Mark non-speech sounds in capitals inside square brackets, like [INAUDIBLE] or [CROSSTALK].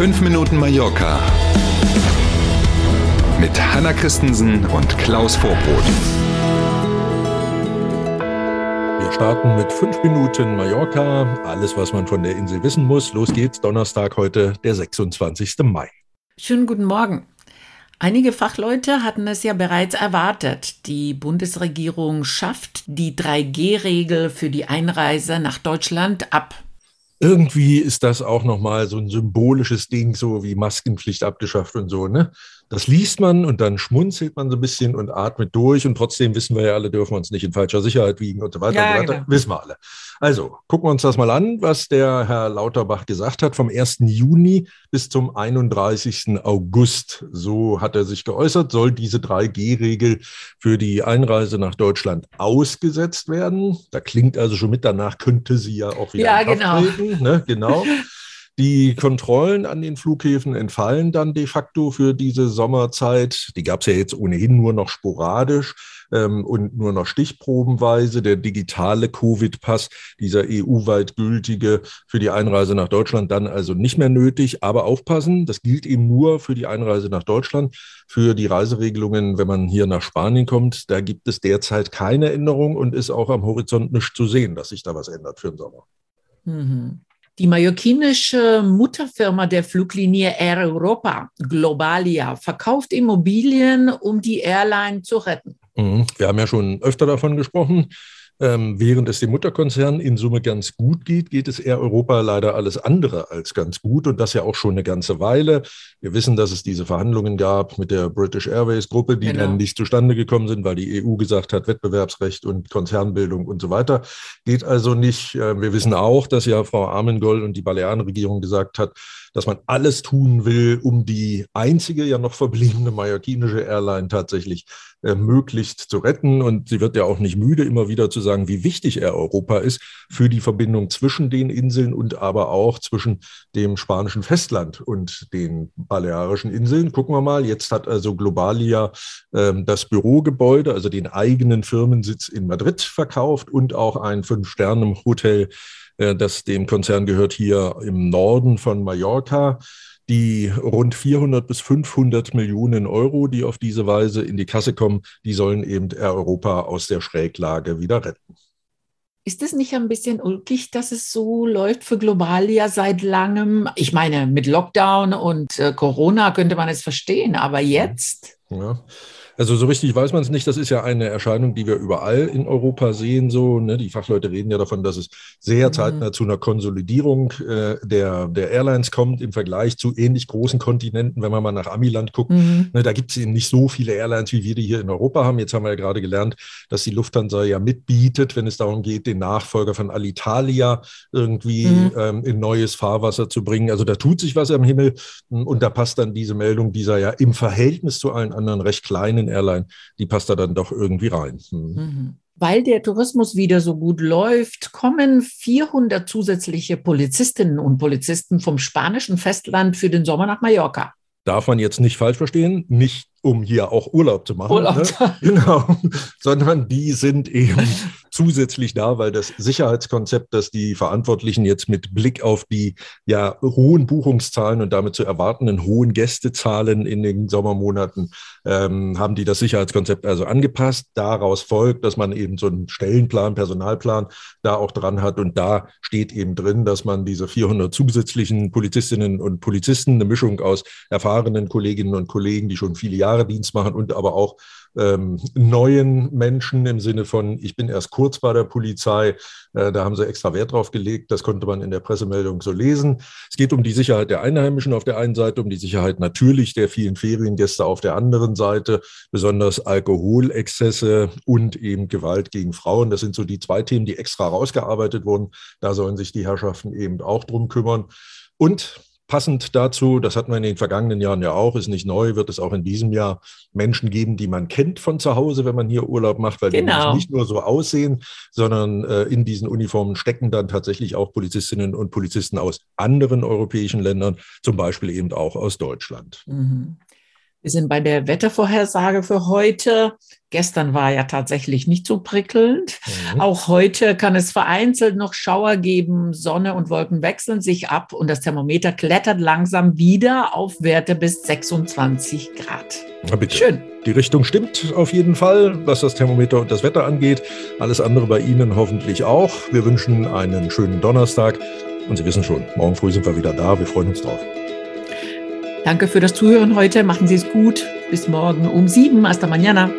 5 Minuten Mallorca mit Hanna Christensen und Klaus Vorbrot. Wir starten mit 5 Minuten Mallorca. Alles, was man von der Insel wissen muss. Los geht's. Donnerstag heute, der 26. Mai. Schönen guten Morgen. Einige Fachleute hatten es ja bereits erwartet. Die Bundesregierung schafft die 3G-Regel für die Einreise nach Deutschland ab. Irgendwie ist das auch nochmal so ein symbolisches Ding, so wie Maskenpflicht abgeschafft und so, ne? Das liest man und dann schmunzelt man so ein bisschen und atmet durch und trotzdem wissen wir ja alle, dürfen wir uns nicht in falscher Sicherheit wiegen und so weiter. Ja, und so weiter. genau. Wissen wir alle. Also gucken wir uns das mal an, was der Herr Lauterbach gesagt hat. Vom 1. Juni bis zum 31. August, so hat er sich geäußert, soll diese 3G-Regel für die Einreise nach Deutschland ausgesetzt werden. Da klingt also schon mit, danach könnte sie ja auch wieder Ja, genau. treten. Ne? Genau. [LAUGHS] Die Kontrollen an den Flughäfen entfallen dann de facto für diese Sommerzeit. Die gab es ja jetzt ohnehin nur noch sporadisch ähm, und nur noch stichprobenweise. Der digitale Covid-Pass, dieser EU-weit gültige für die Einreise nach Deutschland, dann also nicht mehr nötig. Aber aufpassen, das gilt eben nur für die Einreise nach Deutschland. Für die Reiseregelungen, wenn man hier nach Spanien kommt, da gibt es derzeit keine Änderung und ist auch am Horizont nicht zu sehen, dass sich da was ändert für den Sommer. Mhm. Die mallorquinische Mutterfirma der Fluglinie Air Europa, Globalia, verkauft Immobilien, um die Airline zu retten. Mhm. Wir haben ja schon öfter davon gesprochen. Ähm, während es dem Mutterkonzern in Summe ganz gut geht, geht es Air Europa leider alles andere als ganz gut und das ja auch schon eine ganze Weile. Wir wissen, dass es diese Verhandlungen gab mit der British Airways Gruppe, die Genau. dann nicht zustande gekommen sind, weil die EU gesagt hat, Wettbewerbsrecht und Konzernbildung und so weiter. Geht also nicht. Äh, Wir wissen auch, dass ja Frau Armengol und die Balearenregierung gesagt hat, dass man alles tun will, um die einzige ja noch verbliebene mallorquinische Airline tatsächlich äh, möglichst zu retten. Und sie wird ja auch nicht müde, immer wieder zu sagen, wie wichtig Air Europa ist für die Verbindung zwischen den Inseln und aber auch zwischen dem spanischen Festland und den Balearischen Inseln. Gucken wir mal, jetzt hat also Globalia ähm, das Bürogebäude, also den eigenen Firmensitz in Madrid verkauft und auch ein Fünf-Sterne-Hotel äh, das dem Konzern gehört hier im Norden von Mallorca. Die rund 400 bis 500 Millionen Euro, die auf diese Weise in die Kasse kommen, die sollen eben Air Europa aus der Schräglage wieder retten. Ist es nicht ein bisschen ulkig, dass es so läuft für Globalia seit langem? Ich meine, mit Lockdown und äh, Corona könnte man es verstehen, aber jetzt? Ja. Also so richtig weiß man es nicht. Das ist ja eine Erscheinung, die wir überall in Europa sehen. So, ne? Die Fachleute reden ja davon, dass es sehr Mhm. zeitnah zu einer Konsolidierung äh, der, der Airlines kommt im Vergleich zu ähnlich großen Kontinenten. Wenn man mal nach Amiland guckt, Mhm. Ne, da gibt es eben nicht so viele Airlines, wie wir die hier in Europa haben. Jetzt haben wir ja gerade gelernt, dass die Lufthansa ja mitbietet, wenn es darum geht, den Nachfolger von Alitalia irgendwie Mhm. ähm, in neues Fahrwasser zu bringen. Also da tut sich was am Himmel und da passt dann diese Meldung dieser ja im Verhältnis zu allen anderen recht kleinen Airline, die passt da dann doch irgendwie rein. Hm. Mhm. Weil der Tourismus wieder so gut läuft, kommen 400 zusätzliche Polizistinnen und Polizisten vom spanischen Festland für den Sommer nach Mallorca. Darf man jetzt nicht falsch verstehen, nicht um hier auch Urlaub zu machen. Urlaub. Ne? Genau, [LAUGHS] sondern die sind eben [LAUGHS] zusätzlich da, weil das Sicherheitskonzept, das die Verantwortlichen jetzt mit Blick auf die ja hohen Buchungszahlen und damit zu erwartenden hohen Gästezahlen in den Sommermonaten, ähm, haben die das Sicherheitskonzept also angepasst. Daraus folgt, dass man eben so einen Stellenplan, Personalplan da auch dran hat und da steht eben drin, dass man diese 400 zusätzlichen Polizistinnen und Polizisten, eine Mischung aus erfahrenen Kolleginnen und Kollegen, die schon viele Jahre Dienst machen und aber auch ähm, neuen Menschen im Sinne von, ich bin erst kurz bei der Polizei, äh, da haben sie extra Wert drauf gelegt, das konnte man in der Pressemeldung so lesen. Es geht um die Sicherheit der Einheimischen auf der einen Seite, um die Sicherheit natürlich der vielen Feriengäste auf der anderen Seite, besonders Alkoholexzesse und eben Gewalt gegen Frauen. Das sind so die zwei Themen, die extra rausgearbeitet wurden. Da sollen sich die Herrschaften eben auch drum kümmern. Und Passend dazu, das hatten wir in den vergangenen Jahren ja auch, ist nicht neu, wird es auch in diesem Jahr Menschen geben, die man kennt von zu Hause, wenn man hier Urlaub macht, weil die Genau. nämlich nicht nur so aussehen, sondern äh, in diesen Uniformen stecken dann tatsächlich auch Polizistinnen und Polizisten aus anderen europäischen Ländern, zum Beispiel eben auch aus Deutschland. Mhm. Wir sind bei der Wettervorhersage für heute. Gestern war ja tatsächlich nicht so prickelnd. Mhm. Auch heute kann es vereinzelt noch Schauer geben. Sonne und Wolken wechseln sich ab und das Thermometer klettert langsam wieder auf Werte bis 26 Grad. Na bitte. Schön. Die Richtung stimmt auf jeden Fall, was das Thermometer und das Wetter angeht. Alles andere bei Ihnen hoffentlich auch. Wir wünschen einen schönen Donnerstag und Sie wissen schon, morgen früh sind wir wieder da. Wir freuen uns drauf. Danke für das Zuhören heute. Machen Sie es gut. Bis morgen um sieben. Hasta mañana.